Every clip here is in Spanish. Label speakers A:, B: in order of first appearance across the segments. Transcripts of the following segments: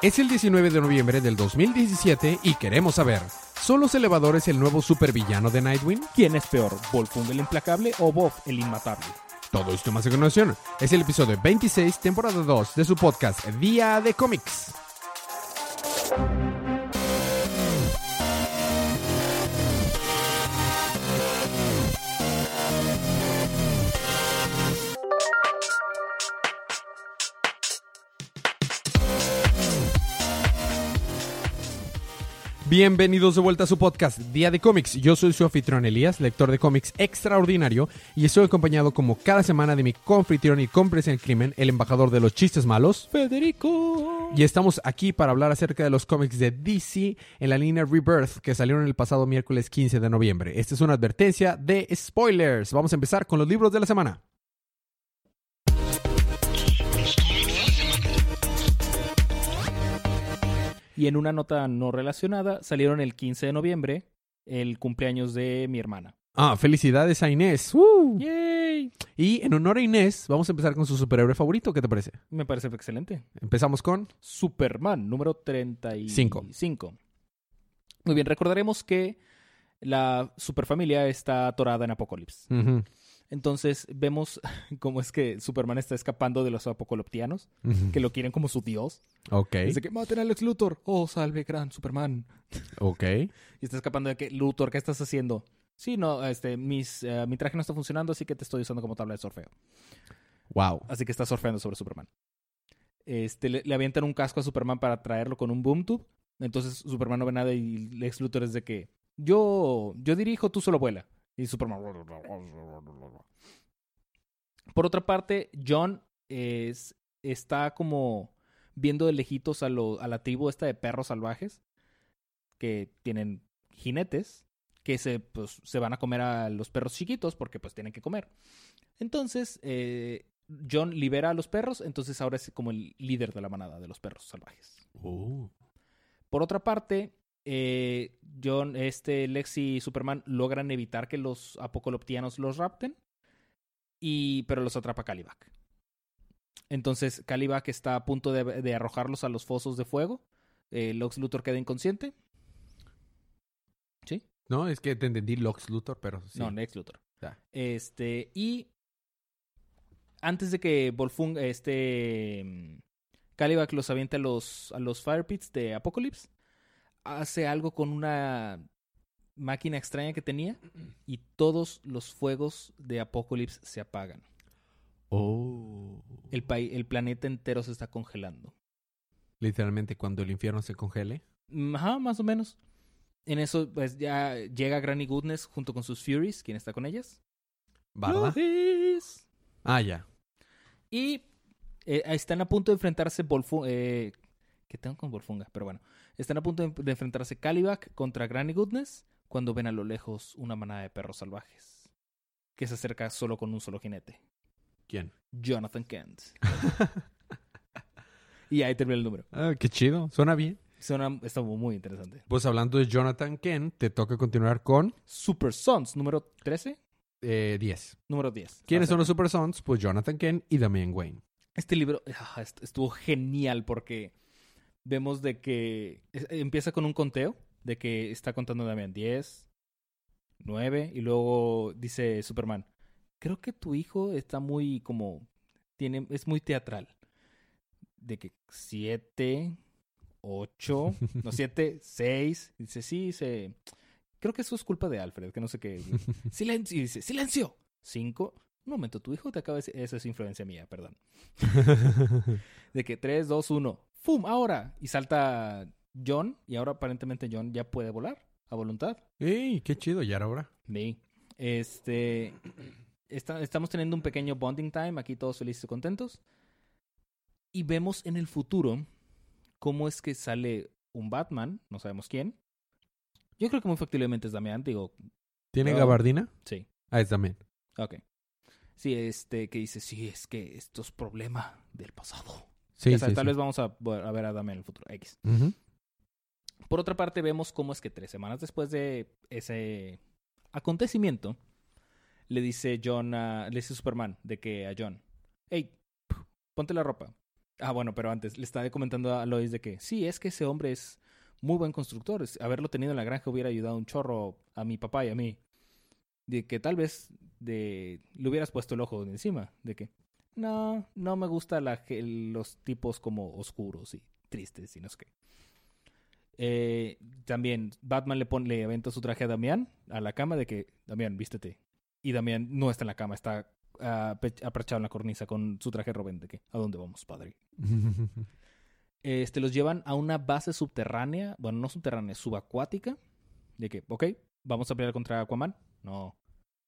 A: Es el 19 de noviembre del 2017 y queremos saber, ¿son los elevadores el nuevo supervillano de Nightwing?
B: ¿Quién es peor, Volfung el implacable o Bob el inmatable?
A: Todo esto más a continuación. Es el episodio 26, temporada 2 de su podcast Día de Cómics. Bienvenidos de vuelta a su podcast Día de Cómics. Yo soy su anfitrión Elías, lector de cómics extraordinario, y estoy acompañado como cada semana de mi confitrión y cómplice en el crimen, el embajador de los chistes malos,
B: Federico.
A: y estamos aquí para hablar acerca de los cómics de DC en la línea Rebirth que salieron el pasado miércoles 15 de noviembre. Esta es una advertencia de spoilers. Vamos a empezar con los libros de la semana.
B: Y en una nota no relacionada, salieron el 15 de noviembre, el cumpleaños de mi hermana.
A: Ah, felicidades a Inés. ¡Uh!
B: ¡Yay!
A: Y en honor a Inés, vamos a empezar con su superhéroe favorito. ¿Qué te parece?
B: Me parece excelente.
A: Empezamos con...
B: Superman, número 35. Muy bien, recordaremos que la superfamilia está atorada en Apocalipsis. Entonces vemos cómo es que Superman está escapando de los apocaliptianos,
A: ujú.
B: que lo quieren como su dios.
A: Ok,
B: Dice que maten a Lex Luthor. Oh, salve, gran Superman.
A: ok.
B: Y está escapando de que, Luthor, ¿qué estás haciendo? Sí, no, este, mis, eh, mi traje no está funcionando, así que te estoy usando como tabla de surfeo.
A: Wow.
B: Así que está surfeando sobre Superman. Este, le, le avientan un casco a Superman para traerlo con un boom tube. Entonces Superman no ve nada y Lex Luthor es de que yo, yo dirijo, tú solo vuela. Y Superman. Por otra parte, John es, está como viendo de lejitos a, lo- a la tribu esta de perros salvajes que tienen jinetes que se, pues, se van a comer a los perros chiquitos porque pues tienen que comer. Entonces, eh, John libera a los perros, entonces ahora es como el líder de la manada de los perros salvajes.
A: Oh.
B: Por otra parte, eh, John, este, Lex y Superman logran evitar que los apocaliptianos los rapten, y, pero los atrapa Calibac. Entonces, Calibac está a punto de, de arrojarlos a los fosos de fuego. Eh, Luthor queda inconsciente. ¿Sí?
A: No, es que te entendí Lox Luthor, pero sí.
B: No, Lex Luthor. Este, y antes de que Volfung, este, mm, Calibac los aviente a los, a los Fire Pits de Apocalypse, hace algo con una máquina extraña que tenía y todos los fuegos de Apocalypse se apagan.
A: Oh.
B: El, el planeta entero se está congelando.
A: Literalmente cuando el infierno se congele.
B: Mm, Ajá, más o menos. En eso, pues ya llega Granny Goodness junto con sus Furies. ¿Quién está con ellas? Lois.
A: Ah, ya.
B: Y eh, están a punto de enfrentarse Volfunga. Eh, ¿Qué tengo con Volfunga? Pero bueno. Están a punto de, enfrentarse Calibac contra Granny Goodness cuando ven a lo lejos una manada de perros salvajes. Que se acerca solo con un solo jinete.
A: ¿Quién?
B: Jonathan Kent. y ahí termina el número.
A: Ah, qué chido. Suena bien.
B: Suena, está muy interesante.
A: Pues hablando de Jonathan Kent, te toca continuar con
B: Super Sons, número 13,
A: eh, 10.
B: número 10.
A: ¿Quiénes
B: sea,
A: son los Super Sons? Pues Jonathan Kent y Damian Wayne.
B: Este libro ah, est- estuvo genial porque vemos de que empieza con un conteo de que está contando Damián 10, 9 y luego dice Superman, creo que tu hijo está muy como tiene es muy teatral. De que 7, 8, no 7, 6, dice, sí, se creo que eso es culpa de Alfred, que no sé qué. Silencio, y dice, silencio. 5, un momento, tu hijo te acaba de decir, eso es influencia mía, perdón. De que 3, 2, 1, ¡fum! Ahora. Y salta John. Y ahora aparentemente John ya puede volar a voluntad.
A: ¡Ey! ¡Qué chido! ¿Y ahora?
B: Sí. Este. está- estamos teniendo un pequeño bonding time. Aquí todos felices y contentos. Y vemos en el futuro cómo es que sale un Batman. No sabemos quién. Yo creo que muy factiblemente es Damián. Digo,
A: ¿Tiene gabardina?
B: sí.
A: Ah, es Damian.
B: Ok. Sí, este, que dice, sí, es que esto es problema del pasado.
A: Sí, sí,
B: tal
A: sí.
B: vez vamos a, a ver a Damián en el futuro. X. Por otra parte, vemos cómo es que tres semanas después de ese acontecimiento, le dice John a, le dice Superman de que a John, hey, ponte la ropa. Ah, bueno, pero antes le estaba comentando a Lois de que sí, es que ese hombre es muy buen constructor. Haberlo tenido en la granja hubiera ayudado un chorro a mi papá y a mí. De que tal vez de, le hubieras puesto el ojo de encima. De que no, no me gusta los tipos como oscuros y tristes y no sé qué. Eh, también Batman le, pone, le aventa su traje a Damián a la cama de que, Damián, vístete. Y Damián no está en la cama, está pe- apretado en la cornisa con su traje Robin. De que, ¿a dónde vamos, padre? Este, los llevan a una base subterránea, bueno, no subterránea, subacuática. De que, ok, vamos a pelear contra Aquaman. No.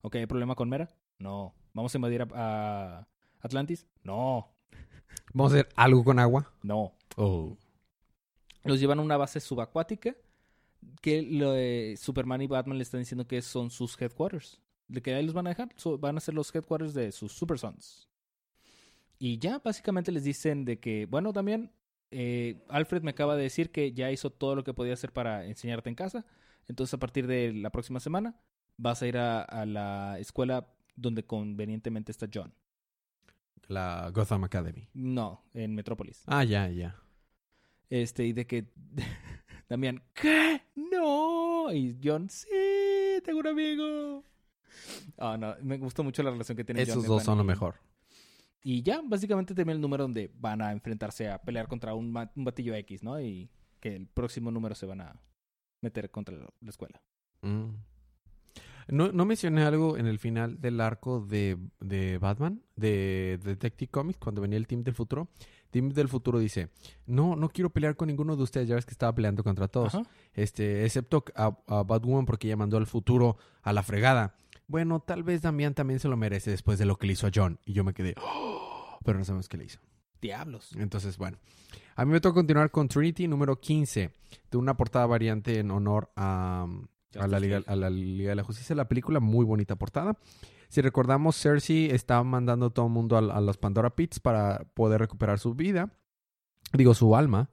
B: Ok, ¿hay problema con Mera? No. ¿Vamos a invadir a Atlantis? No.
A: Vamos a hacer algo con agua.
B: No.
A: Oh.
B: Los llevan a una base subacuática que lo, eh, Superman y Batman le están diciendo que son sus headquarters. De que ahí los van a dejar. So- van a ser los headquarters de sus Super Sons. Y ya básicamente les dicen de que, bueno, también eh, Alfred me acaba de decir que ya hizo todo lo que podía hacer para enseñarte en casa. Entonces a partir de la próxima semana vas a ir a, a la escuela donde convenientemente está John.
A: La Gotham Academy.
B: No, en Metrópolis.
A: Ah, ya, ya.
B: Este, y de que Damián, ¿qué? No. Y John, sí, tengo un amigo. Ah, no, me gustó mucho la relación que tienen
A: Esos
B: John
A: dos son lo mejor.
B: Y ya, básicamente termina el número donde van a enfrentarse a pelear contra un, batillo X, ¿no? Y que el próximo número se van a meter contra la la escuela.
A: Mm. No, no mencioné algo en el final del arco de, de Batman, de Detective Comics, cuando venía el Team del Futuro. Team del Futuro dice, no, no quiero pelear con ninguno de ustedes, ya ves que estaba peleando contra todos.
B: Ajá.
A: Este, excepto a, a Batwoman porque ella mandó al futuro a la fregada. Bueno, tal vez Damián también se lo merece después de lo que le hizo a John. Y yo me quedé, "Oh", pero no sabemos qué le hizo.
B: Diablos.
A: Entonces, bueno. A mí me toca continuar con Trinity número 15, de una portada variante en honor a, a, la, Liga, a la Liga de la Justicia. La película, muy bonita portada. Si recordamos, Cersei está mandando a todo el mundo a, a los Pandora Pits para poder recuperar su vida, digo, su alma.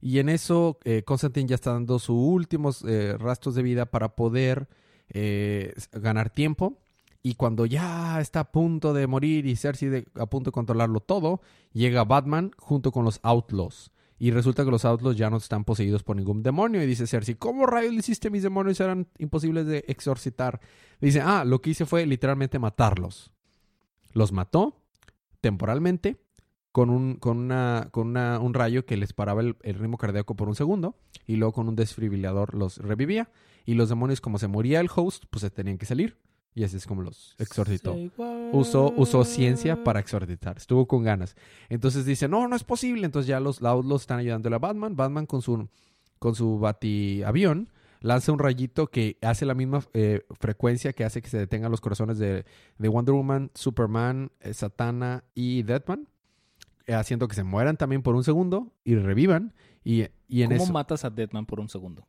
A: Y en eso, eh, Constantine ya está dando sus últimos eh, rastros de vida para poder eh, ganar tiempo. Y cuando ya está a punto de morir y Cersei de- a punto de controlarlo todo, llega Batman junto con los Outlaws. Y resulta que los Outlaws ya no están poseídos por ningún demonio. Y dice Cersei, ¿cómo rayos le hiciste? Mis demonios eran imposibles de exorcitar. Dice, ah, lo que hice fue literalmente matarlos. Los mató temporalmente con un, con una, con una- un rayo que les paraba el, el ritmo cardíaco por un segundo. Y luego con un desfibrilador los revivía. Y los demonios, como se moría el host, pues se tenían que salir. Y así es como los exorcitó usó, usó ciencia para exorcitar. Estuvo con ganas. Entonces dice, no, no es posible. Entonces ya los Outlaws están ayudándole a Batman. Batman con su, con su batiavión lanza un rayito que hace la misma eh, frecuencia que hace que se detengan los corazones de, de Wonder Woman, Superman, eh, Satana y Deadman. eh, haciendo que se mueran también por un segundo y revivan. Y, y en
B: ¿Cómo
A: eso
B: matas a Deadman por un segundo?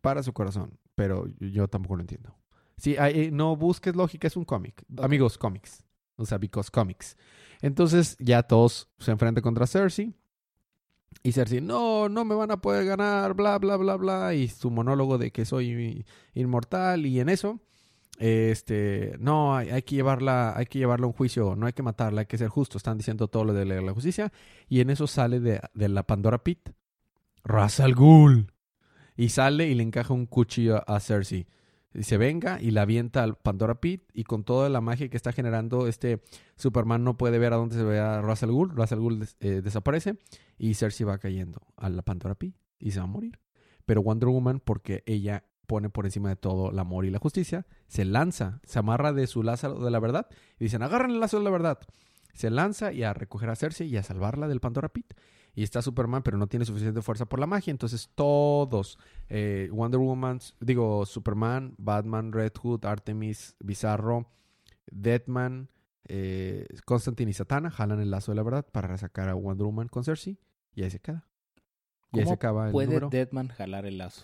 A: para su corazón. Pero yo tampoco lo entiendo. Sí, hay- eh, no busques lógica, es un cómic. Amigos, cómics. O sea, because comics. Entonces ya todos se enfrentan contra Cersei. Y Cersei, no, no me van a poder ganar, bla, bla, bla, bla. Y su monólogo de que soy inmortal. Y en eso, este, no, hay, hay que llevarla, hay que llevarla a un juicio, no hay que matarla, hay que ser justo. Están diciendo todo lo de la, la justicia. Y en eso sale de, de la Pandora Pit. Ra's al Ghul. Y sale y le encaja un cuchillo a Cersei. Dice, venga, y la avienta al Pandora Pit. Y con toda la magia que está generando, este Superman no puede ver a dónde se ve a. Ra's al Ghul des- eh, desaparece. Y Cersei va cayendo a la Pandora Pit. Y se va a morir. Pero Wonder Woman, porque ella pone por encima de todo el amor y la justicia, se lanza, se amarra de su lazo de la verdad. Y dicen, agarren el lazo de la verdad. Se lanza y a recoger a Cersei y a salvarla del Pandora Pit. Y está Superman, pero no tiene suficiente fuerza por la magia. Entonces todos, eh, Wonder Woman, digo, Superman, Batman, Red Hood, Artemis, Bizarro, Deadman, eh, Constantine y Satana jalan el lazo de la verdad para sacar a Wonder Woman con Cersei. Y ahí se queda. Y ahí
B: ¿Cómo
A: se acaba el
B: ¿Puede
A: número.
B: Deadman jalar el lazo?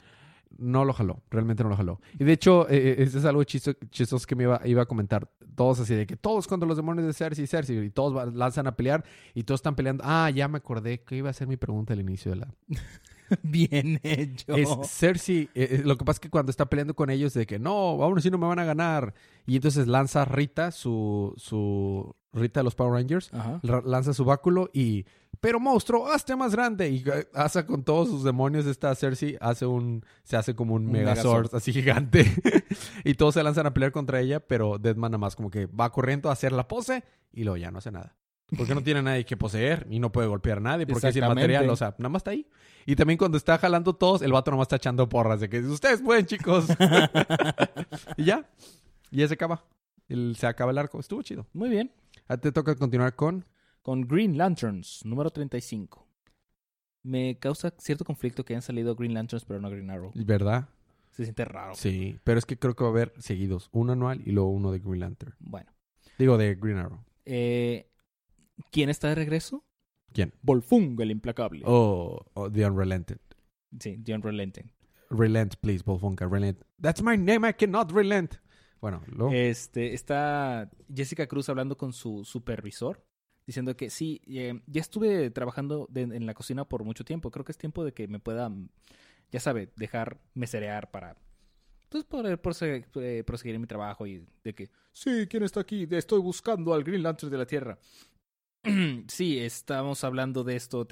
A: No lo jaló, realmente no lo jaló. Y de hecho, eh, eh, este es algo chisto- chistoso que me iba, iba a comentar. Todos así de que todos contra los demonios de Cersei, Cersei, y todos lanzan a pelear y todos están peleando. Ah, ya me acordé que iba a ser mi pregunta al inicio de la...
B: Bien hecho.
A: Es Cersei, eh, eh, lo que pasa es que cuando está peleando con ellos de que no, aún así no me van a ganar. Y entonces lanza Rita su, su Rita de los Power Rangers,
B: Ajá.
A: lanza su báculo y... Pero monstruo, hazte más grande. Y eh, hace con todos sus demonios esta Cersei, hace un... Se hace como un,
B: Un
A: Megazord,
B: Megazord.
A: así gigante. y todos se lanzan a pelear contra ella, pero Deadman nada más como que va corriendo a hacer la pose y luego ya no hace nada. Porque no tiene nadie que poseer y no puede golpear a nadie porque es inmaterial, o sea, nada más está ahí. Y también cuando está jalando todos, el vato nomás está echando porras de que ustedes pueden, chicos. y ya. Y ya se acaba. El- se acaba el arco. Estuvo chido.
B: Muy bien.
A: A ti te toca continuar con...
B: Con Green Lanterns, número 35. Me causa cierto conflicto que hayan salido Green Lanterns pero no Green Arrow.
A: ¿Verdad?
B: Se siente raro.
A: Sí. Pero es que creo que va a haber seguidos. Uno anual y luego uno de Green Lantern.
B: Bueno.
A: Digo, de Green Arrow.
B: Eh, ¿Quién está de regreso?
A: ¿Quién?
B: Volfung, el implacable.
A: Oh, oh, The Unrelented.
B: Sí, The Unrelenting.
A: Relent, please, Volfunka. Relent. That's my name. I cannot relent. Bueno.
B: Este, está Jessica Cruz hablando con su supervisor, diciendo que sí, eh, ya estuve trabajando en la cocina por mucho tiempo. Creo que es tiempo de que me pueda, mm, ya sabe, dejar meserear para pues, poder eh, proseguir mi trabajo y de que, sí, ¿quién está aquí? Estoy buscando al Green Lantern de la Tierra. sí, estamos hablando de esto.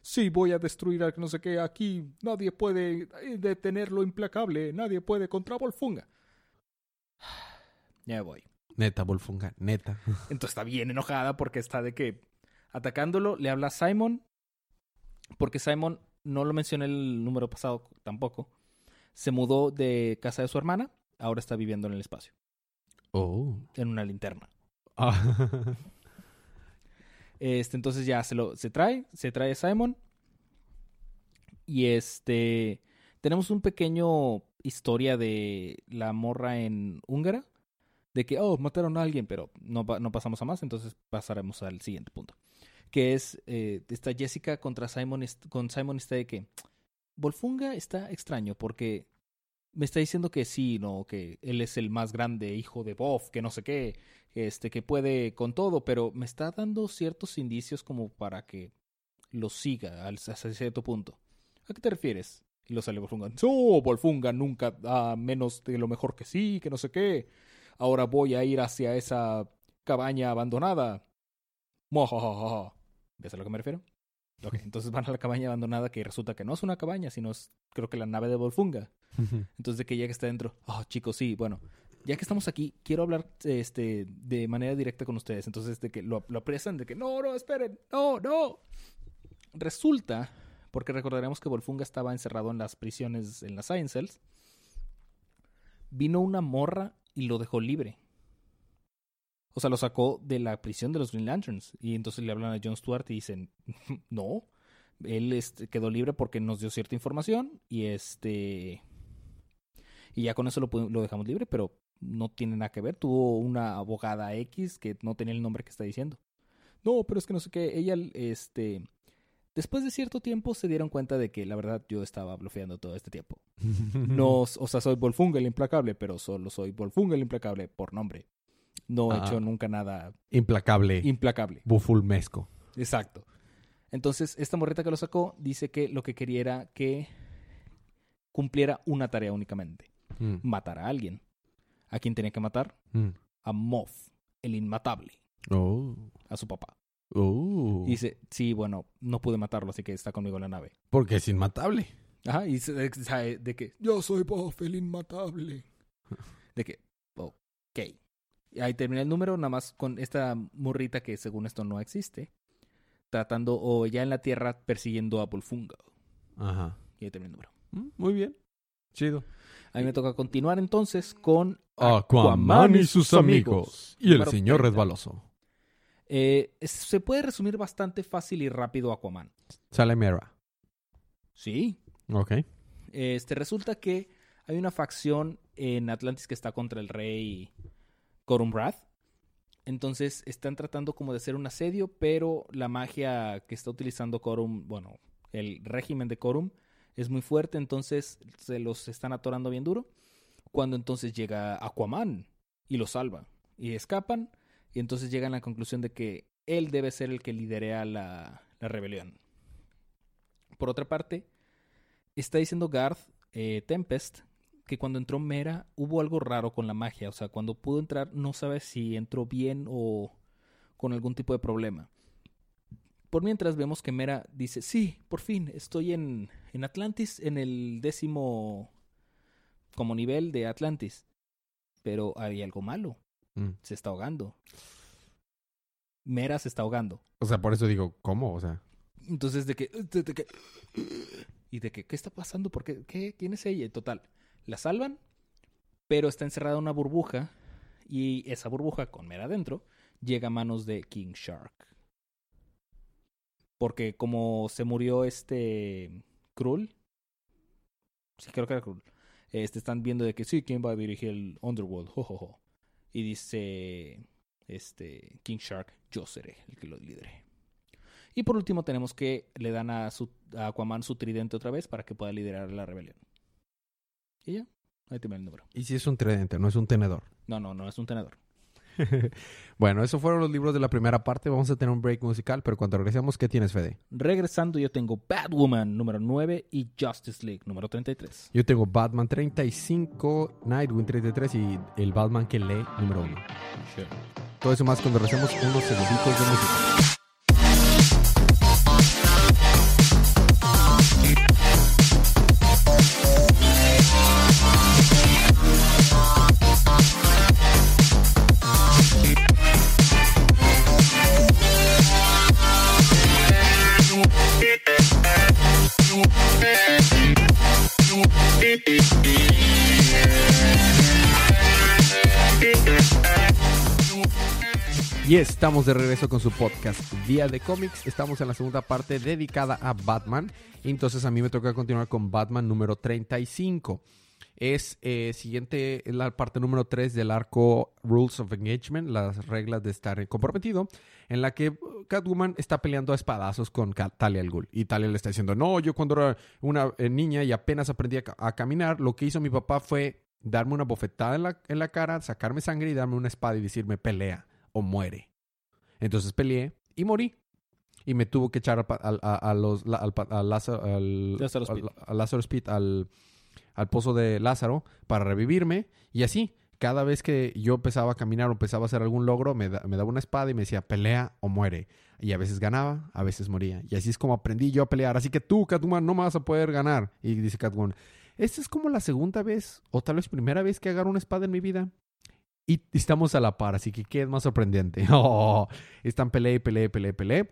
B: Sí, voy a destruir a no sé qué aquí. Nadie puede eh, detener lo implacable. Nadie puede contra Volfunga. Ya me voy.
A: Neta, Volfunka. Neta.
B: Entonces está bien enojada porque está de que atacándolo le habla a Simon. Porque Simon, no lo mencioné el número pasado tampoco, se mudó de casa de su hermana. Ahora está viviendo en el espacio,
A: Oh.
B: en una linterna.
A: Ah.
B: Este, entonces ya se lo se trae, se trae Simon. Y este tenemos un pequeño historia de la morra en húngara de que oh, mataron a alguien, pero no, pa- no pasamos a más, entonces pasaremos al siguiente punto. Que es eh, está Jessica contra Simon con Simon está de que Volfunga está extraño porque me está diciendo que sí, no, que él es el más grande hijo de Boff, que no sé qué, este, que puede con todo, pero me está dando ciertos indicios como para que lo siga hasta cierto punto. ¿A qué te refieres? Y lo sale Volfunga. No, Volfunga nunca da menos de lo mejor que sí, que no sé qué. Ahora voy a ir hacia esa cabaña abandonada. Mojajaja. ¿Ves a lo que me refiero? Ok, entonces van a la cabaña abandonada que resulta que no es una cabaña, sino es creo que la nave de Volfunga. Entonces de que ya que está dentro, oh chicos, sí, bueno, ya que estamos aquí, quiero hablar este de manera directa con ustedes. Entonces de que lo, lo apresan, de que no, no, esperen, no, no. Resulta, porque recordaremos que Volfunga estaba encerrado en las prisiones, en las Science Cells, vino una morra y lo dejó libre. O sea, lo sacó de la prisión de los Green Lanterns. Y entonces le hablan a Jon Stewart y dicen, no, él este, quedó libre porque nos dio cierta información y este... Y ya con eso lo, lo dejamos libre, pero no tiene nada que ver. Tuvo una abogada X que no tenía el nombre que está diciendo. No, pero es que no sé qué. Ella, este... Después de cierto tiempo se dieron cuenta de que la verdad yo estaba blofeando todo este tiempo. No, o sea, soy Volfunga el implacable, pero solo soy Volfunga el implacable por nombre. No he
A: Ah.
B: hecho nunca nada
A: Implacable.
B: implacable.
A: Bufulmesco.
B: Exacto. Entonces, esta morrita que lo sacó dice que lo que quería era que cumpliera una tarea únicamente.
A: Mm,
B: Matar a alguien. ¿A quién tenía que matar?
A: mm.
B: A Moff, el inmatable,
A: Oh.
B: a su papá.
A: Oh.
B: Y dice, sí, bueno, no pude matarlo, así que está conmigo en la nave.
A: Porque es inmatable.
B: Ajá, y se- de que yo soy Boff, el inmatable. De que, ok. Y ahí termina el número, nada más con esta morrita que según esto no existe. Tratando, o ya en la Tierra, persiguiendo a Volfunga.
A: Ajá.
B: Y ahí termina el número.
A: Mm, Muy bien. Chido.
B: A mí me toca continuar entonces con
A: Aquaman y sus amigos. Y el señor
B: 30.
A: resbaloso.
B: Eh, se puede resumir bastante fácil y rápido Aquaman.
A: Sale Mera.
B: Sí.
A: Ok.
B: Este, resulta que hay una facción en Atlantis que está contra el rey Corumbrath. Entonces están tratando como de hacer un asedio, pero la magia que está utilizando Corum, bueno, el régimen de Corum es muy fuerte, entonces se los están atorando bien duro. Cuando entonces llega Aquaman y los salva y escapan, y entonces llegan a la conclusión de que él debe ser el que liderea la, la rebelión. Por otra parte, está diciendo Garth eh, Tempest que cuando entró Mera hubo algo raro con la magia. O sea, cuando pudo entrar no sabe si entró bien o con algún tipo de problema. Por mientras vemos que Mera dice, sí, por fin, estoy en, en Atlantis, en el décimo como nivel de Atlantis. Pero hay algo malo,
A: Mm.
B: se está ahogando. Mera se está ahogando.
A: O sea, por eso digo, ¿cómo? O sea,
B: Entonces, de que. de- de que- y de que, ¿qué está pasando? ¿Por qué? ¿Qué? ¿Quién es ella? Y total, la salvan, pero está encerrada en una burbuja. Y esa burbuja, con Mera adentro, llega a manos de King Shark. Porque como se murió este. Krull. Sí, creo que era Krull. Este, están viendo de que sí, ¿quién va a dirigir el Underworld? Jo, jo, jo. Y dice. Este. King Shark, yo seré el que lo lidere. Y por último tenemos que le dan a, su, a Aquaman su tridente otra vez para que pueda liderar la rebelión. Y ya, ahí te el número.
A: y si es un tridente, no es un tenedor.
B: No, no, no es un tenedor.
A: bueno, esos fueron los libros de la primera parte. Vamos a tener un break musical, pero cuando regresemos, ¿qué tienes, Fede?
B: Regresando yo tengo Batwoman número 9 y Justice League número 33.
A: Yo tengo Batman 35, Nightwing 33 y el Batman que lee número 1. Todo eso más cuando regresemos unos segunditos de música. Estamos de regreso con su podcast Día de Cómics. Estamos en la segunda parte dedicada a Batman. Entonces a mí me toca continuar con Batman número 35. Es eh, siguiente la parte número 3 del arco Rules of Engagement, las reglas de estar comprometido, en la que Catwoman está peleando a espadazos con Talia al Ghul. Y Talia le está diciendo, no, yo cuando era una eh, niña y apenas aprendí a, a caminar, lo que hizo mi papá fue darme una bofetada en la, en la cara, sacarme sangre y darme una espada y decirme, pelea o muere. Entonces peleé y morí. Y me tuvo que echar a, a- a los, al, pa- a Lázaro, al,
B: Lázaro
A: al, al pozo de Lázaro para revivirme. Y así, cada vez que yo empezaba a caminar o empezaba a hacer algún logro, me, da- me daba una espada y me decía, pelea o muere. Y a veces ganaba, a veces moría. Y así es como aprendí yo a pelear. Así que tú, Catwoman, no me vas a poder ganar. Y dice Catwoman, esta es como la segunda vez, o tal vez primera vez que agarro una espada en mi vida. Y estamos a la par, así que ¿qué es más sorprendente? Oh, están pelea y pelea y pelea y pelea.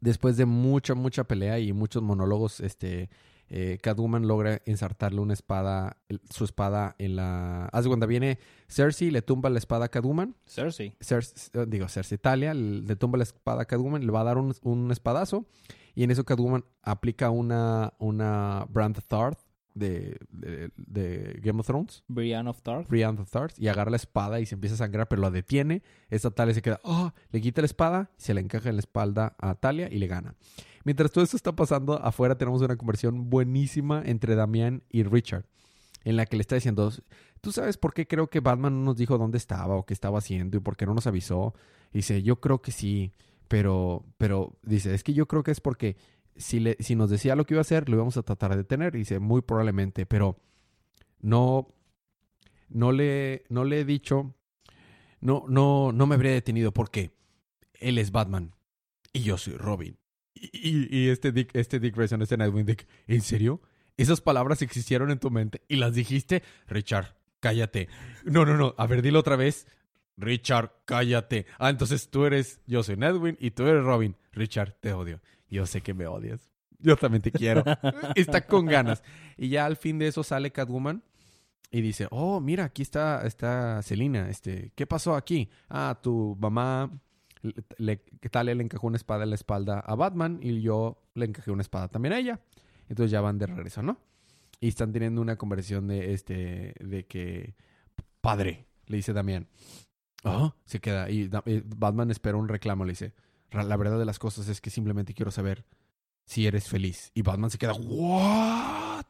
A: Después de mucha, mucha pelea y muchos monólogos, este, eh, Catwoman logra ensartarle una espada, el- su espada en la... Haz de cuando viene Cersei, le tumba la espada a Catwoman.
B: Cersei.
A: Cersei, eh, digo, Cersei Talia, le tumba la espada a Catwoman, le va a dar un, un espadazo. Y en eso Catwoman aplica una, una Brand Thard de, de, de Game of Thrones.
B: Brienne of Tarth.
A: Brienne of Tarth y agarra la espada y se empieza a sangrar, pero la detiene. Esta Talia se queda, oh, le quita la espada, se la encaja en la espalda a Talia y le gana. Mientras todo esto está pasando, afuera tenemos una conversión buenísima entre Damián y Richard, en la que le está diciendo, ¿tú sabes por qué creo que Batman no nos dijo dónde estaba o qué estaba haciendo y por qué no nos avisó? Y dice, yo creo que sí, pero, pero dice, es que yo creo que es porque si, le, si nos decía lo que iba a hacer, lo íbamos a tratar de detener. Y dice, muy probablemente, pero no, no le, no le he dicho, no, no, no me habría detenido porque él es Batman y yo soy Robin. Y, y- y este Dick, este Dick Grayson, este Nightwing Dick, ¿en serio? Esas palabras existieron en tu mente y las dijiste, Richard, cállate. No, no, no, a ver, dilo otra vez. Richard, cállate. Ah, entonces tú eres, yo soy Nightwing y tú eres Robin. Richard, te odio. Yo sé que me odias. Yo también te quiero. está con ganas. Y ya al fin de eso sale Catwoman y dice, oh, mira, aquí está, está Selina. Este, ¿qué pasó aquí? Ah, tu mamá, le, Talia le encajó una espada en la espalda a Batman y yo le encajé una espada también a ella. Entonces ya van de regreso, ¿no? Y están teniendo una conversación de este, de que, padre, le dice Damián. Ah, se queda. Y eh, Batman espera un reclamo, le dice. "Ra- La verdad de las cosas es que simplemente quiero saber si eres feliz. Y Batman se queda, ¿what?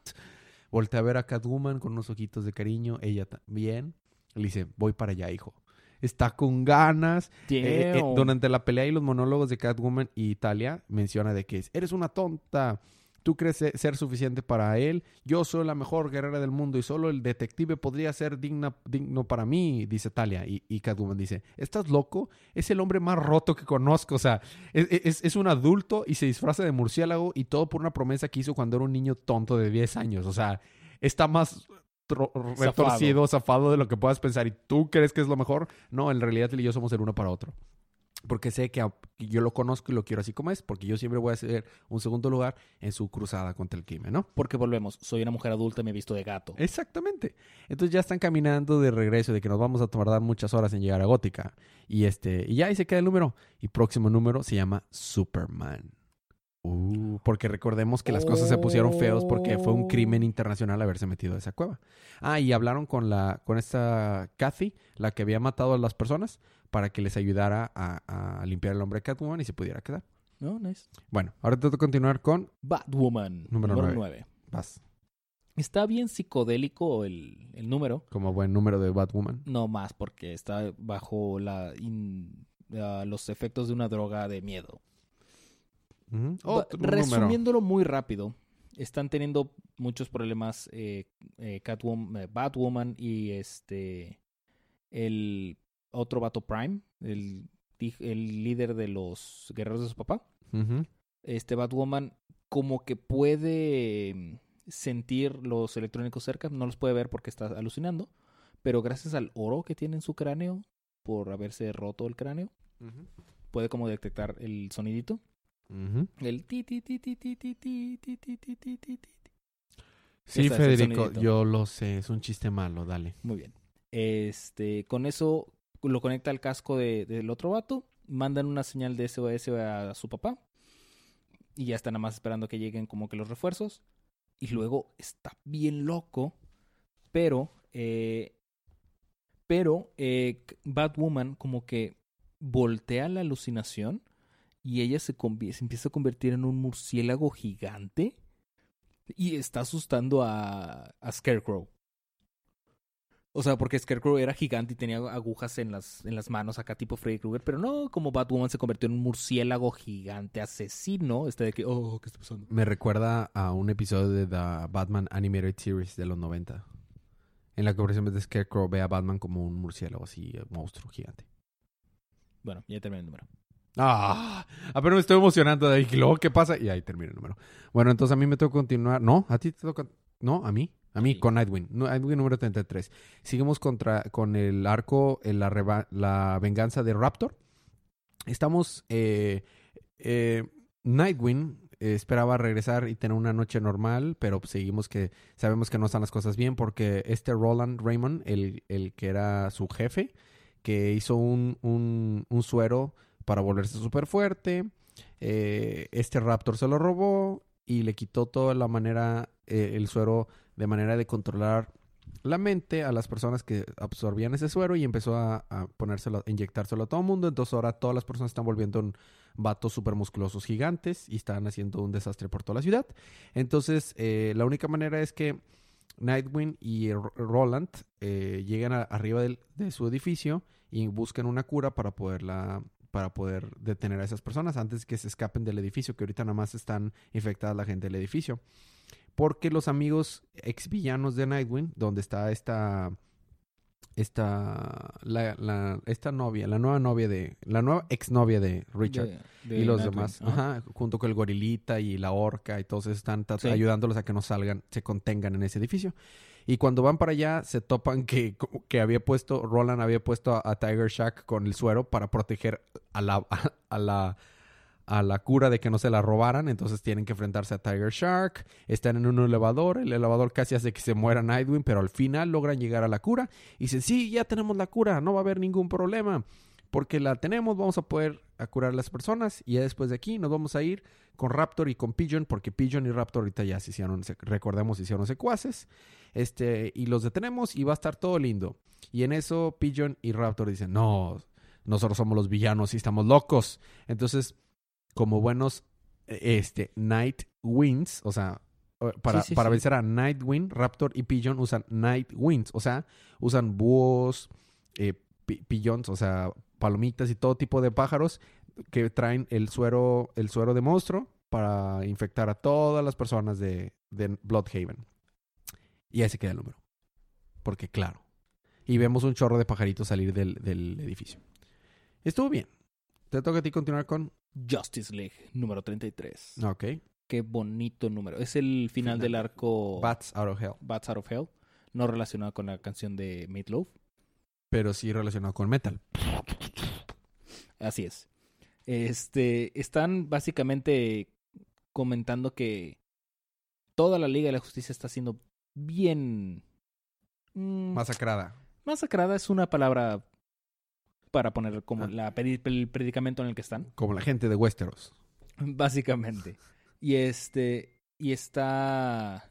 A: Voltea a ver a Catwoman con unos ojitos de cariño. Ella también. Le dice, voy para allá, hijo. Está con ganas. Eh, eh, durante la pelea y los monólogos de Catwoman y Talia menciona de que es, eres una tonta. Tú crees se- ser suficiente para él. Yo soy la mejor guerrera del mundo y solo el detective podría ser digna, digno para mí, dice Talia. Y, y Catwoman dice, ¿estás loco? Es el hombre más roto que conozco. O sea, es, es- es un adulto y se disfraza de murciélago y todo por una promesa que hizo cuando era un niño tonto de 10 años. O sea, está más retorcido, zafado de lo que puedas pensar. ¿Y tú crees que es lo mejor? No, en realidad él y yo somos el uno para otro. Porque sé que yo lo conozco y lo quiero así como es, porque yo siempre voy a ser un segundo lugar en su cruzada contra el crimen, ¿no?
B: Porque volvemos, soy una mujer adulta y me he visto de gato.
A: Exactamente. Entonces ya están caminando de regreso, de que nos vamos a tardar muchas horas en llegar a Gótica. Y este, y ya ahí se queda el número. Y próximo número se llama Superman. Uh, porque recordemos que las cosas se pusieron feos porque fue un crimen internacional haberse metido a esa cueva. Ah, y hablaron con la, con esta Kathy, la que había matado a las personas, para que les ayudara a, a limpiar el hombre de Catwoman y se pudiera quedar.
B: No, nice.
A: Bueno, ahora tengo que continuar con
B: Batwoman.
A: Número nueve.
B: 9.
A: Vas,
B: Está bien psicodélico el, el número.
A: como buen número de Batwoman.
B: No más porque está bajo la in- los efectos de una droga de miedo.
A: Número.
B: Resumiéndolo muy rápido, están teniendo muchos problemas eh, eh, Catwoman, eh, Batwoman y este el otro vato Prime, el, el líder de los guerreros de su papá. Este Batwoman como que puede mm, sentir los electrónicos cerca, no los puede ver porque está alucinando, pero gracias al oro que tiene en su cráneo por haberse roto el cráneo, puede como detectar el sonidito. El ti ti ti ti ti ti ti ti ti ti ti ti ti.
A: Sí, Federico, yo lo sé, es un chiste malo, dale.
B: Muy bien. Este, con eso lo conecta al casco de- del otro vato, mandan una señal de SOS a su papá y ya está nada más esperando que lleguen como que los refuerzos y luego está bien loco, pero eh, pero eh, Batwoman como que voltea la alucinación y ella se, se empieza a convertir en un murciélago gigante y está asustando a, a Scarecrow. O sea, porque Scarecrow era gigante y tenía agujas en las, en las manos acá tipo Freddy Krueger, pero no, como Batwoman se convirtió en un murciélago gigante asesino, este de que, oh, ¿qué está pasando?
A: Me recuerda a un episodio de The Batman Animated Series de los 90. En la que por ejemplo de Scarecrow ve a Batman como un murciélago así, eh, monstruo gigante.
B: Bueno, ya terminé el número.
A: Ah, pero me estoy emocionando de ahí. ¿Y luego qué pasa? Y ahí termina el número. Bueno, entonces a mí me toca continuar. No, a ti te toca. No, a mí. A mí,
B: Sí.
A: con Nightwing. Nightwing número 33. Seguimos contra, con el arco, en la, reba- la venganza de Raptor. Estamos. Eh, eh, Nightwing eh, esperaba regresar y tener una noche normal, pero seguimos que. Sabemos que no están las cosas bien porque este Roland Raymond, el, el que era su jefe, que hizo un, un, un suero para volverse súper fuerte. Eh, este Raptor se lo robó y le quitó toda la manera, eh, el suero de manera de controlar la mente a las personas que absorbían ese suero y empezó a, a a inyectárselo a todo el mundo. Entonces ahora todas las personas están volviendo un vatos súper musculosos gigantes y están haciendo un desastre por toda la ciudad. Entonces eh, la única manera es que Nightwing y Roland eh, llegan arriba del- de su edificio y buscan una cura para poderla para poder detener a esas personas antes que se escapen del edificio, que ahorita nada más están infectadas la gente del edificio. Porque los amigos ex villanos de Nightwing, donde está esta esta la, la- esta novia, la nueva novia de la nueva exnovia de Richard
B: De- de
A: y los
B: Nightwing,
A: demás,
B: ajá.
A: ajá, junto con el gorilita y la orca y todos están
B: Sí.
A: ayudándolos a que no salgan, se contengan en ese edificio. Y cuando van para allá se topan que, que había puesto, Roland había puesto a, a Tiger Shark con el suero para proteger a la, a, a la a la cura de que no se la robaran, entonces tienen que enfrentarse a Tiger Shark, están en un elevador, el elevador casi hace que se muera Nightwing, pero al final logran llegar a la cura y dicen, sí, ya tenemos la cura, no va a haber ningún problema, porque la tenemos, vamos a poder curar a las personas y ya después de aquí nos vamos a ir con Raptor y con Pigeon, porque Pigeon y Raptor ahorita ya se hicieron, recordemos, se hicieron secuaces, este, y los detenemos y va a estar todo lindo. Y en eso Pigeon y Raptor dicen, no, nosotros somos los villanos y estamos locos. Entonces, como buenos este, Night Winds, o sea, eh, para,
B: Sí, sí,
A: para
B: sí.
A: vencer a Nightwing, Raptor y Pigeon usan Night Winds, o sea, usan búhos, eh, o sea, palomitas y todo tipo de pájaros que traen el suero, el suero de monstruo para infectar a todas las personas de, de Bloodhaven. Y ahí se queda el número. Porque claro. Y vemos un chorro de pajaritos salir del, del edificio. Estuvo bien. Te toca a ti continuar con...
B: Justice League, número 33.
A: Ok.
B: Qué bonito número. Es el final,
A: Final.
B: del arco
A: Bats Out of Hell.
B: Bats Out of Hell. No relacionado con la canción de Meatloaf.
A: Pero sí relacionado con metal.
B: Así es. Este, están básicamente comentando que toda la Liga de la Justicia está siendo bien mm,
A: Masacrada.
B: masacrada. Es una palabra para poner como
A: Ah.
B: la el predicamento en el que están.
A: Como la gente de Westeros.
B: Básicamente. Y este. Y está.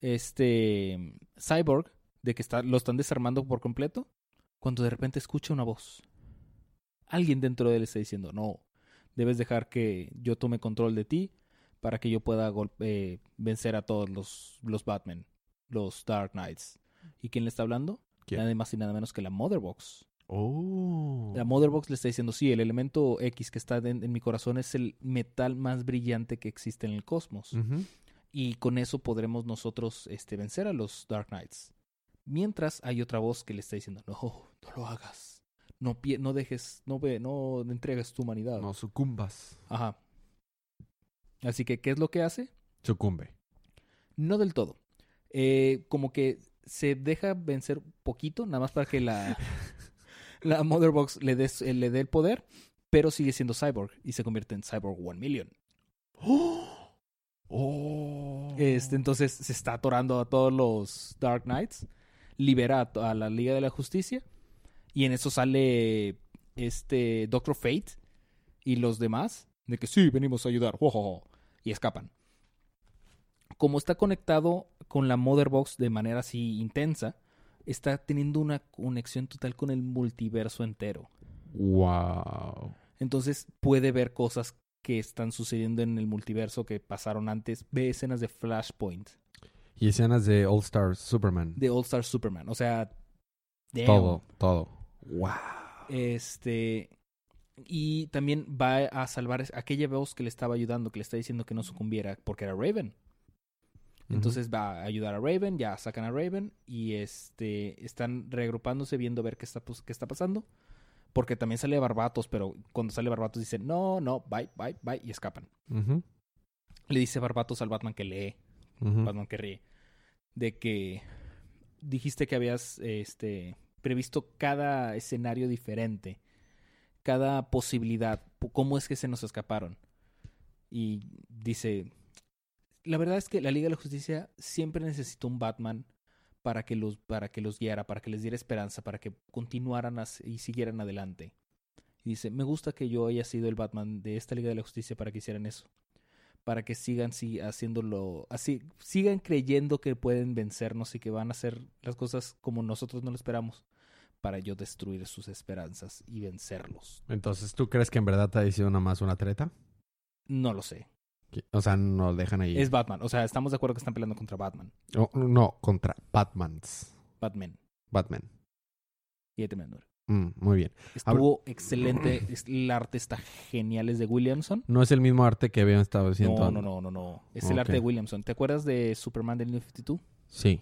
B: Este. Cyborg. De que está, lo están desarmando por completo. Cuando de repente escucha una voz. Alguien dentro de él está diciendo: No. Debes dejar que yo tome control de ti. Para que yo pueda eh, vencer a todos los, los Batman. Los Dark Knights. ¿Y quién le está hablando?
A: ¿Quién?
B: Nada más y nada menos que la Motherbox.
A: Oh.
B: La Motherbox le está diciendo, sí, el elemento X que está en, en mi corazón es el metal más brillante que existe en el cosmos. Y con eso podremos nosotros este, vencer a los Dark Knights. Mientras hay otra voz que le está diciendo, no, no lo hagas. No, dejes, no, ve, no entregues tu humanidad.
A: No sucumbas.
B: Ajá. Así que, ¿qué es lo que hace?
A: Sucumbe.
B: No del todo. Eh, como que se deja vencer poquito, nada más para que la, la Motherbox le, eh, le dé el poder, pero sigue siendo Cyborg y se convierte en Cyborg One Million.
A: ¡Oh! ¡Oh!
B: Este, entonces se está atorando a todos los Dark Knights, libera a, la Liga de la Justicia y en eso sale este Doctor Fate y los demás de que sí, venimos a ayudar, jo, jo, y escapan. Como está conectado con la Motherbox de manera así intensa, está teniendo una conexión total con el multiverso entero.
A: Wow.
B: Entonces puede ver cosas que están sucediendo en el multiverso que pasaron antes. Ve escenas de Flashpoint,
A: Y escenas de All Stars Superman.
B: de All Star Superman. O sea, damn.
A: Todo, todo. Wow.
B: Este. Y también va a salvar a aquella voz que le estaba ayudando, que le está diciendo que no sucumbiera, porque era Raven. Entonces va a ayudar a Raven, ya sacan a Raven y este están reagrupándose viendo ver qué está, pues, qué está pasando. Porque también sale Barbatos, pero cuando sale Barbatos dice, no, no, bye, bye, bye, y escapan. Le dice Barbatos al Batman que lee. Batman que ríe, de que dijiste que habías este, previsto cada escenario diferente, cada posibilidad, po- cómo es que se nos escaparon. Y dice, la verdad es que la Liga de la Justicia siempre necesitó un Batman para que los, para que los guiara, para que les diera esperanza, para que continuaran y siguieran adelante. Y dice, me gusta que yo haya sido el Batman de esta Liga de la Justicia para que hicieran eso para que sigan sí, haciéndolo así, sigan creyendo que pueden vencernos y que van a hacer las cosas como nosotros no lo esperamos, para yo destruir sus esperanzas y vencerlos.
A: Entonces, ¿tú crees que en verdad ha sido nada más una treta?
B: No lo sé.
A: O sea, no dejan ahí.
B: Es Batman, o sea, estamos de acuerdo que están peleando contra Batman,
A: Oh, no, contra Batmans.
B: Batman.
A: Batman.
B: Y ahí termina el número.
A: Mm, muy bien.
B: Estuvo excelente, el arte está genial, es de Williamson.
A: No es el mismo arte que habían estado haciendo.
B: No, no, no, no, no. Es el arte de Williamson. ¿Te acuerdas de Superman del New 52?
A: Sí.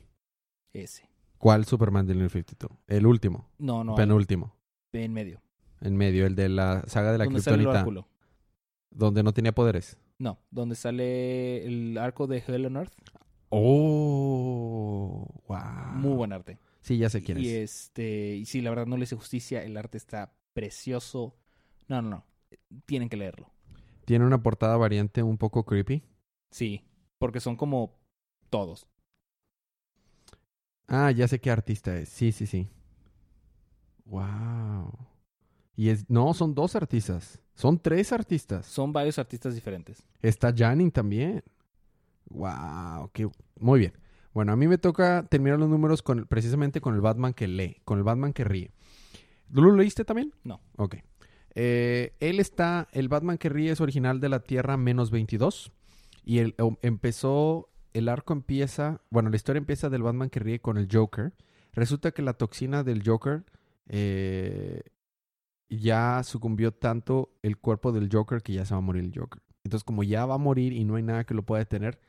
B: Ese.
A: ¿Cuál Superman del New 52? El último.
B: No, no,
A: penúltimo.
B: en medio.
A: En medio, el de la saga de la
B: ¿Dónde sale el
A: Kryptonita. Donde no tenía poderes.
B: No, donde sale el arco de Hell on Earth.
A: Oh, wow.
B: Muy buen arte.
A: Sí, ya sé quién
B: y
A: es.
B: este, y sí, la verdad no le hice justicia, el arte está precioso. No, no, no. Tienen que leerlo.
A: Tiene una portada variante un poco creepy.
B: Sí, porque son como todos.
A: Ah, ya sé qué artista es. Sí, sí, sí. Wow. Y es, no, son dos artistas. Son tres artistas.
B: Son varios artistas diferentes.
A: Está Janine también. Wow, qué muy bien. Bueno, a mí me toca terminar los números con precisamente con el Batman que lee, con el Batman que ríe. ¿Tú lo leíste también?
B: No.
A: Ok. Eh, él está, el Batman que ríe es original de la Tierra menos 22 y el, o- empezó, el arco empieza, bueno, la historia empieza del Batman que ríe con el Joker. Resulta que la toxina del Joker eh, ya sucumbió tanto el cuerpo del Joker que ya se va a morir el Joker. Entonces, como ya va a morir y no hay nada que lo pueda detener,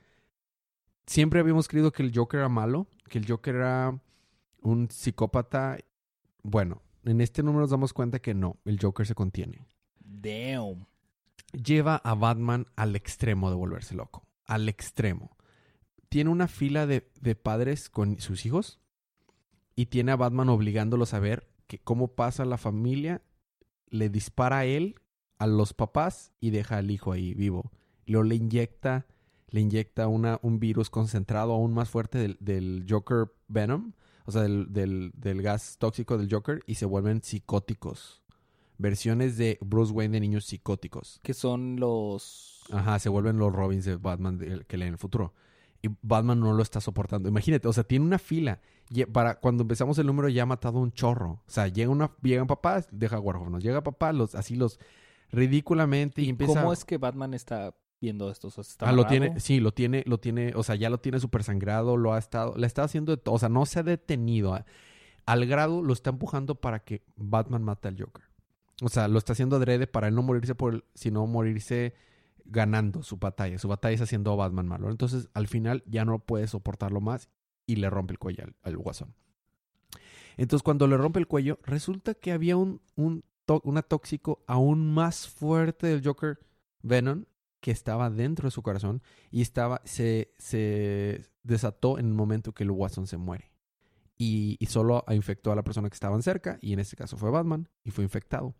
A: siempre habíamos creído que el Joker era malo, que el Joker era un psicópata. Bueno, en este número nos damos cuenta que no, el Joker se contiene.
B: Damn.
A: Lleva a Batman al extremo de volverse loco. Al extremo. Tiene una fila de, de padres con sus hijos y tiene a Batman obligándolos a ver que cómo pasa la familia, le dispara a él, a los papás y deja al hijo ahí vivo. Luego le inyecta, le inyecta una, un virus concentrado aún más fuerte del, del Joker Venom, o sea, del, del, del gas tóxico del Joker y se vuelven psicóticos. Versiones de Bruce Wayne de niños psicóticos.
B: Que son los...
A: Ajá, se vuelven los Robins de Batman de- que lee en el futuro. Y Batman no lo está soportando. Imagínate, o sea, tiene una fila. Ye- Para cuando empezamos el número ya ha matado un chorro. O sea, llega una, llegan papás, deja huérfanos. Llega papá, los, así los ridículamente y, empieza.
B: ¿Cómo es que Batman está viendo esto? O sea, ¿está
A: Ah, lo tiene, sí, lo tiene, lo tiene, o sea, ya lo tiene súper sangrado, lo ha estado, le está haciendo de todo, o sea, no se ha detenido. ah. Al grado lo está empujando para que Batman mate al Joker. O sea, lo está haciendo adrede para él no morirse por el, sino morirse ganando su batalla. Su batalla es haciendo a Batman malo. Entonces, al final ya no puede soportarlo más y le rompe el cuello al, al guasón. Entonces, cuando le rompe el cuello, resulta que había un, un una tóxico aún más fuerte del Joker Venom que estaba dentro de su corazón y estaba se, se desató en el momento que el Watson se muere. Y, solo infectó a la persona que estaban cerca, y en este caso fue Batman, y fue infectado.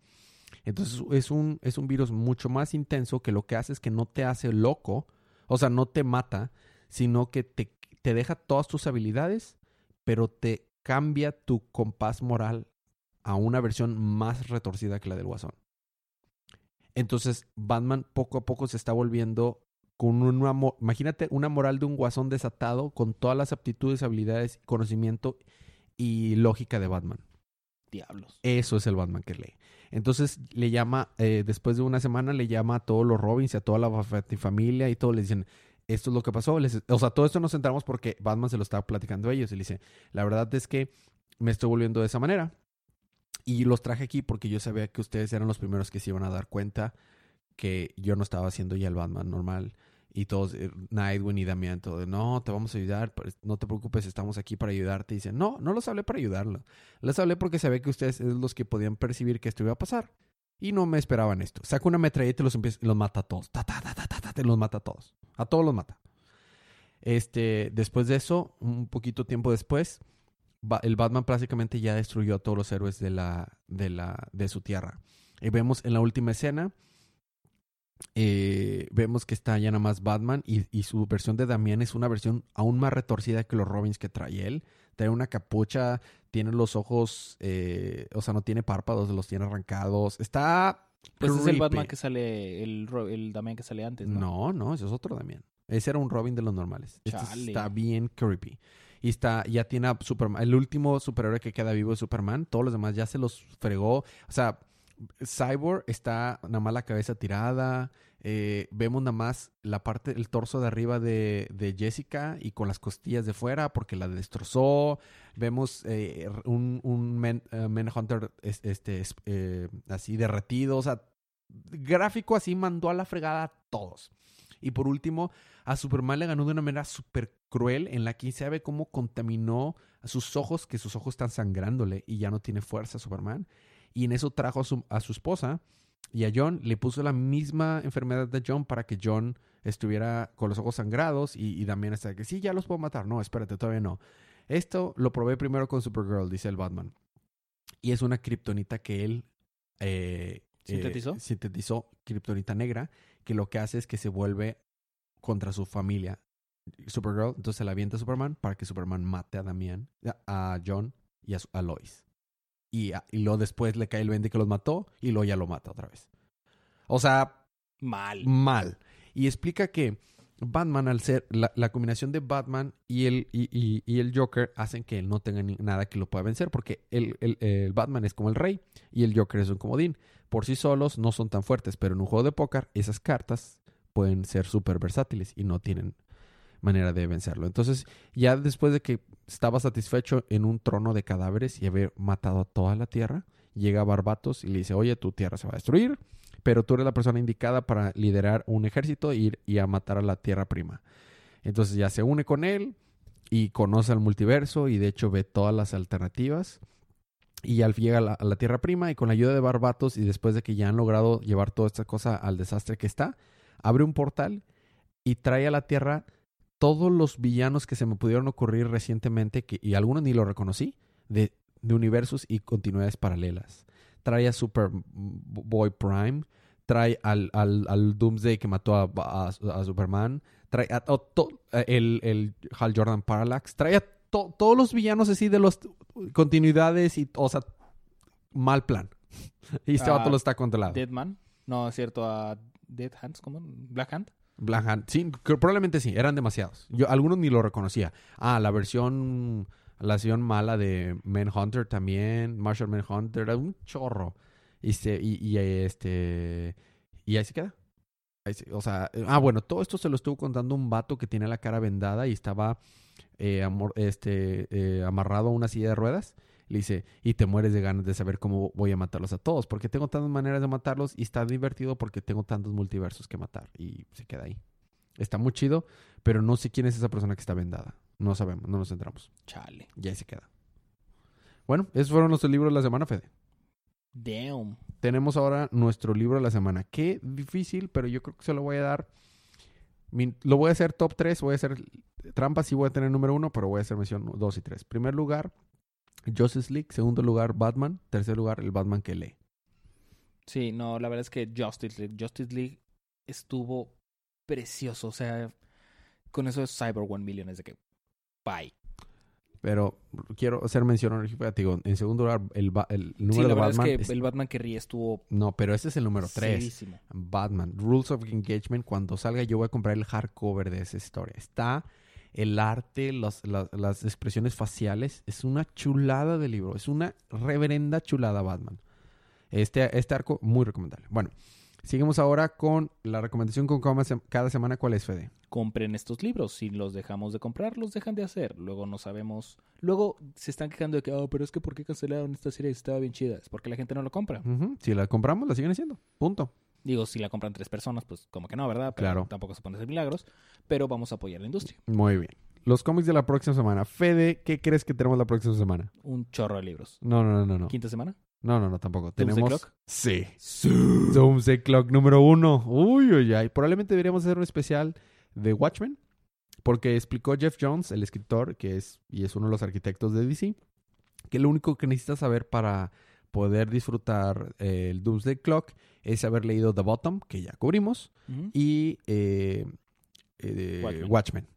A: Entonces es un, es un virus mucho más intenso que lo que hace es que no te hace loco, o sea, no te mata, sino que te, te deja todas tus habilidades, pero te cambia tu compás moral a una versión más retorcida que la del Guasón. Entonces, Batman poco a poco se está volviendo con una... Imagínate una moral de un guasón desatado con todas las aptitudes, habilidades, conocimiento y lógica de Batman.
B: Diablos.
A: Eso es el Batman que lee. Entonces le llama, eh, después de una semana, le llama a todos los Robins y a toda la fa- familia y todos le dicen, esto es lo que pasó. Les- o sea, todo esto nos centramos porque Batman se lo estaba platicando a ellos y le dice, la verdad es que me estoy volviendo de esa manera. Y los traje aquí porque yo sabía que ustedes eran los primeros que se iban a dar cuenta que yo no estaba haciendo ya el Batman normal. Y todos, eh, Nightwing y Damián, todo, no, te vamos a ayudar, no te preocupes, estamos aquí para ayudarte. Y dicen, no, no los hablé para ayudarlo. Les hablé porque sabía que ustedes eran los que podían percibir que esto iba a pasar. Y no me esperaban esto. Saca una metralleta y los, empieza- los mata a todos. Ta, ta, ta, ta, los mata a todos. A todos los mata. Este, después de eso, un poquito tiempo después, el Batman prácticamente ya destruyó a todos los héroes de la, de la, de su tierra. Y vemos en la última escena, eh, vemos que está ya nada más Batman y, y su versión de Damián es una versión aún más retorcida que los Robins que trae él. Trae una capucha, tiene los ojos, eh, o sea, no tiene párpados, los tiene arrancados. Está...
B: Pues es el. Batman que sale, el, el Damián que sale antes, ¿no?
A: No, no, ese es otro Damián. Ese era un Robin de los normales. Este está bien creepy. Y está, ya tiene a Superman. El último superhéroe que queda vivo es Superman. Todos los demás ya se los fregó. O sea, Cyborg está nada más la cabeza tirada. Eh, vemos nada más la parte, el torso de arriba de, de Jessica y con las costillas de fuera porque la destrozó. Vemos eh, un, Men- eh, Manhunter es- este, es- así derretido. O sea, gráfico así mandó a la fregada a todos. Y por último, a Superman le ganó de una manera súper cruel en la que se ve cómo contaminó a sus ojos, que sus ojos están sangrándole y ya no tiene fuerza Superman. Y en eso trajo a su, a su esposa y a John, le puso la misma enfermedad de John para que John estuviera con los ojos sangrados y, y también hasta que sí, ya los puedo matar. No, espérate, todavía no. Esto lo probé primero con Supergirl, dice el Batman. Y es una kriptonita que él eh, eh,
B: ¿Sintetizó?
A: sintetizó, kriptonita negra, que lo que hace es que se vuelve contra su familia. Supergirl, entonces la avienta a Superman para que Superman mate a Damián, a John y a Lois. Y, a- y luego después le cae el 20 que los mató y luego ya lo mata otra vez. O sea,
B: Mal.
A: mal. Y explica que Batman, al ser la, la combinación de Batman y el, y, y- y el Joker, hacen que él no tenga ni- nada que lo pueda vencer, porque el, el- el Batman es como el rey y el Joker es un comodín. Por sí solos no son tan fuertes, pero en un juego de póker, esas cartas pueden ser súper versátiles y no tienen manera de vencerlo. Entonces, ya después de que estaba satisfecho en un trono de cadáveres y haber matado a toda la tierra llega Barbatos y le dice, oye, tu tierra se va a destruir, pero tú eres la persona indicada para liderar un ejército e ir y a matar a la tierra prima. Entonces ya se une con él y conoce el multiverso y de hecho ve todas las alternativas. Y al llega a la, a la Tierra Prima y con la ayuda de Barbatos y después de que ya han logrado llevar toda esta cosa al desastre que está, abre un portal y trae a la Tierra todos los villanos que se me pudieron ocurrir recientemente, que, y algunos ni lo reconocí, de, de universos y continuidades paralelas. Trae a Superboy Prime, trae al, al, al Doomsday que mató a, a- a Superman, trae a, a to- el, el Hal Jordan Parallax, trae a to- todos los villanos así de las continuidades y, o sea, mal plan. Y este vato lo está controlado.
B: Deadman. No, es cierto, a Dead Hands, ¿cómo? Black Hand.
A: Black. Sí, probablemente sí, eran demasiados. Yo algunos ni lo reconocía. Ah, la versión la versión mala de Manhunter también, Marshall Manhunter, era un chorro. Y se- y, este y ahí se queda. Ah, bueno, todo esto se lo estuvo contando un vato que tiene la cara vendada y estaba eh, amor- este, eh, amarrado a una silla de ruedas. Le dice, y te mueres de ganas de saber cómo voy a matarlos a todos, porque tengo tantas maneras de matarlos y está divertido porque tengo tantos multiversos que matar. Y se queda ahí. Está muy chido, pero no sé quién es esa persona que está vendada. No sabemos, no nos centramos.
B: Chale.
A: Y ahí se queda. Bueno, esos fueron nuestros libros de la semana, Fede.
B: Damn.
A: Tenemos ahora nuestro libro de la semana. Qué difícil, pero yo creo que se lo voy a dar. Mi- lo voy a hacer top 3, voy a hacer trampas, sí voy a tener número 1, pero voy a hacer mención 2 y 3. Primer lugar, Justice League. Segundo lugar, Batman. Tercer lugar, el Batman que lee.
B: Sí, no, la verdad es que Justice League, Justice League estuvo precioso. O sea, con eso es Cyber One Million, es de que. Bye.
A: Pero quiero hacer mención honorífica. en segundo lugar, el, el número
B: Sí, la
A: de
B: verdad
A: Batman.
B: es que
A: es-
B: el Batman que ríe estuvo.
A: No, pero ese es el número 3.
B: cedísimo.
A: Batman, Rules of Engagement. Cuando salga, yo voy a comprar el hardcover de esa historia. Está el arte, los- la- las expresiones faciales. Es una chulada de libro. Es una reverenda chulada, Batman. Este, este arco, muy recomendable. Bueno, seguimos ahora con la recomendación con cada sem- cada semana. ¿Cuál es, Fede?
B: Compren estos libros. Si los dejamos de comprar, los dejan de hacer. Luego no sabemos. Luego se están quejando de que, oh, pero es que ¿por qué cancelaron esta serie? Estaba bien chida. Es porque la gente no lo compra.
A: Si la compramos, la siguen haciendo. Punto.
B: Digo, si la compran tres personas, pues como que no, ¿verdad? Pero
A: Claro.
B: Tampoco se pueden hacer milagros. Pero vamos a apoyar la industria.
A: Muy bien. Los cómics de la próxima semana. Fede, ¿qué crees que tenemos la próxima semana?
B: Un chorro de libros.
A: No, no, no, no. No,
B: ¿Quinta semana?
A: no, no, no tampoco.
B: ¿Doomsday
A: Tenemos...
B: Clock?
A: Sí. Doomsday Clock número uno. Uy, uy, uy. Probablemente deberíamos hacer un especial de Watchmen. Porque explicó Jeff Jones, el escritor, que es y es uno de los arquitectos de DC, que lo único que necesitas saber para poder disfrutar eh, el Doomsday Clock es haber leído The Bottom, que ya cubrimos, y eh, eh,
B: Watchmen.
A: Watchmen.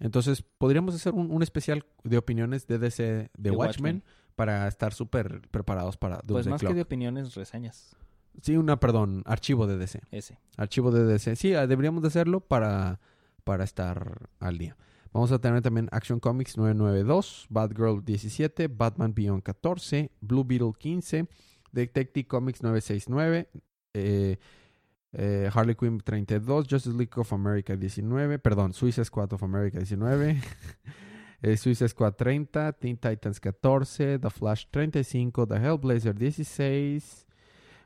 A: Entonces, podríamos hacer un, un especial de opiniones de DC de,
B: De
A: Watchmen,
B: Watchmen.
A: para estar súper preparados para
B: Pues
A: Doomsday
B: más
A: Clock.
B: que de opiniones, reseñas.
A: Sí, una, perdón, archivo de DC.
B: Ese.
A: Archivo de DC. Sí, ah, deberíamos de hacerlo para, para estar al día. Vamos a tener también Action Comics 992, Batgirl 17, Batman Beyond 14, Blue Beetle 15, Detective Comics 969, eh, eh, Harley Quinn 32, Justice League of America 19, perdón, Suicide Squad of America 19, eh, Squad 30, Teen Titans 14, The Flash 35, The Hellblazer 16,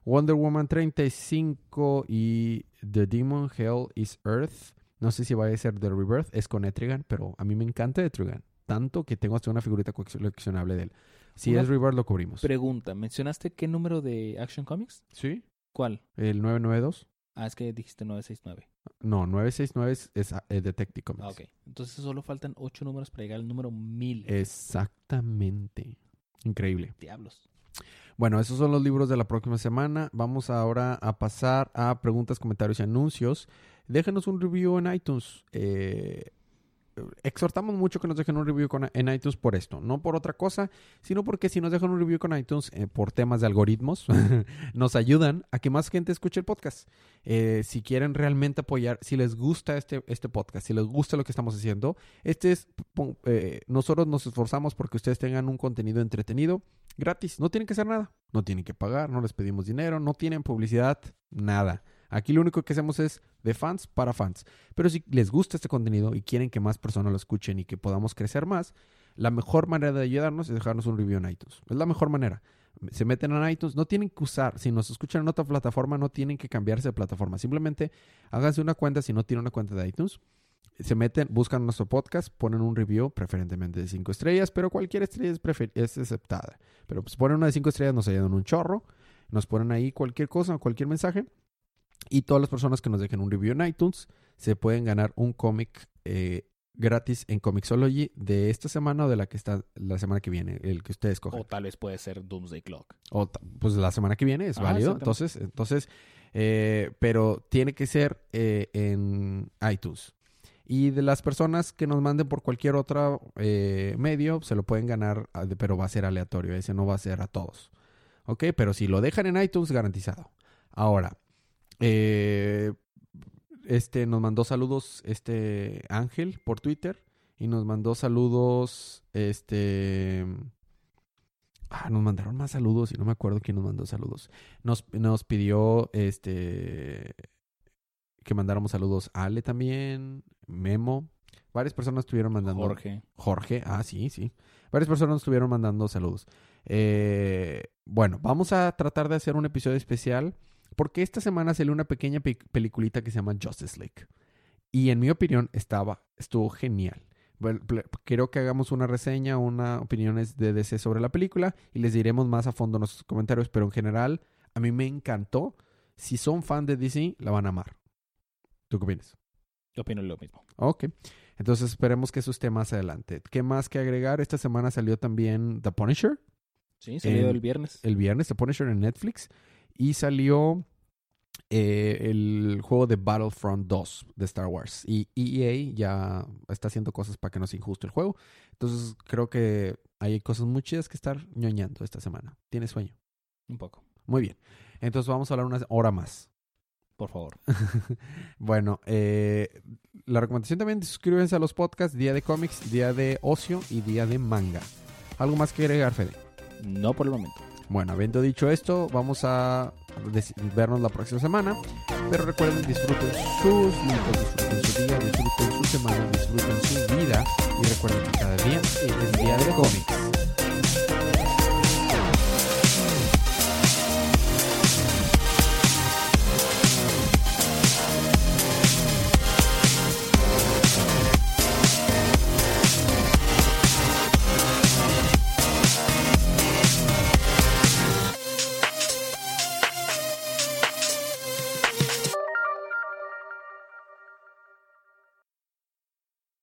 A: Wonder Woman 35 y The Demon Hell is Earth. No sé si va a ser The Rebirth, es con Etrigan, pero a mí me encanta Etrigan. Tanto que tengo hasta una figurita coleccionable de él. Si
B: Una
A: es Rebirth, lo cubrimos.
B: Pregunta, ¿mencionaste qué número de Action Comics?
A: ¿Sí?
B: ¿Cuál?
A: ¿El 992?
B: Ah, es que dijiste 969.
A: No, 969 es, es, eh, Detective Comics.
B: Ah, ok. Entonces solo faltan ocho números para llegar al número 1000.
A: Exactamente. Increíble.
B: Diablos.
A: Bueno, esos son los libros de la próxima semana. Vamos ahora a pasar a preguntas, comentarios y anuncios. Déjenos un review en iTunes. Eh, exhortamos mucho que nos dejen un review con- en iTunes por esto. No por otra cosa, sino porque si nos dejan un review con iTunes eh, por temas de algoritmos, nos ayudan a que más gente escuche el podcast. Eh, si quieren realmente apoyar, si les gusta este, este podcast, si les gusta lo que estamos haciendo, este es, eh, nosotros nos esforzamos porque ustedes tengan un contenido entretenido gratis. No tienen que hacer nada. No tienen que pagar, no les pedimos dinero, no tienen publicidad, nada. Aquí lo único que hacemos es de fans para fans. Pero si les gusta este contenido y quieren que más personas lo escuchen y que podamos crecer más, la mejor manera de ayudarnos es dejarnos un review en iTunes. Es la mejor manera. se meten en iTunes, no tienen que usar, si nos escuchan en otra plataforma, no tienen que cambiarse de plataforma. Simplemente háganse una cuenta si no tienen una cuenta de iTunes. Se meten, buscan nuestro podcast, ponen un review, preferentemente de cinco estrellas, pero cualquier estrella es, es aceptada. Pero pues ponen una de cinco estrellas, nos ayudan un chorro. Nos ponen ahí cualquier cosa, cualquier mensaje. Y todas las personas que nos dejen un review en iTunes se pueden ganar un cómic eh, gratis en Comixology de esta semana o de la que está la semana que viene, el que ustedes escojan.
B: O tal vez puede ser Doomsday Clock.
A: O pues la semana que viene es
B: Ah,
A: válido. Entonces, entonces eh, pero tiene que ser eh, en iTunes. Y de las personas que nos manden por cualquier otro eh, medio, se lo pueden ganar, ah, pero va a ser aleatorio. Ese no va a ser a todos. ¿Ok? Pero si lo dejan en iTunes, garantizado. Ahora, eh, este nos mandó saludos este Ángel por Twitter y nos mandó saludos este ah, nos mandaron más saludos y no me acuerdo quién nos mandó saludos. Nos, nos pidió este que mandáramos saludos a Ale también, Memo. Varias personas estuvieron mandando
B: Jorge.
A: Jorge, ah, sí, sí. Varias personas estuvieron mandando saludos. Eh, bueno, vamos a tratar de hacer un episodio especial porque esta semana salió una pequeña pe- peliculita que se llama Justice League. Y en mi opinión estaba, estuvo genial. Quiero que hagamos una reseña, una opiniones de DC sobre la película y les diremos más a fondo en nuestros comentarios, pero en general a mí me encantó. Si son fan de DC, la van a amar. ¿Tú qué opinas?
B: Yo opino lo mismo.
A: Ok. Entonces esperemos que eso esté más adelante. ¿Qué más que agregar? Esta semana salió también The Punisher.
B: Sí, salió el viernes.
A: El viernes, The Punisher en Netflix. Y salió eh, el juego de Battlefront 2 de Star Wars. Y EA ya está haciendo cosas para que no sea injusto el juego. Entonces creo que hay cosas muy chidas que estar ñoñando esta semana. ¿Tienes sueño?
B: Un poco.
A: Muy bien. Entonces vamos a hablar una hora más.
B: Por favor.
A: bueno, eh, la recomendación también suscríbanse a los podcasts Día de Cómics, Día de Ocio y Día de Manga. ¿Algo más que agregar, Fede?
B: No por el momento.
A: Bueno, habiendo dicho esto, vamos a vernos la próxima semana. Pero recuerden, disfruten sus minutos, disfruten su día, disfruten su semana, disfruten su vida. Y recuerden que cada día es el día de cómics.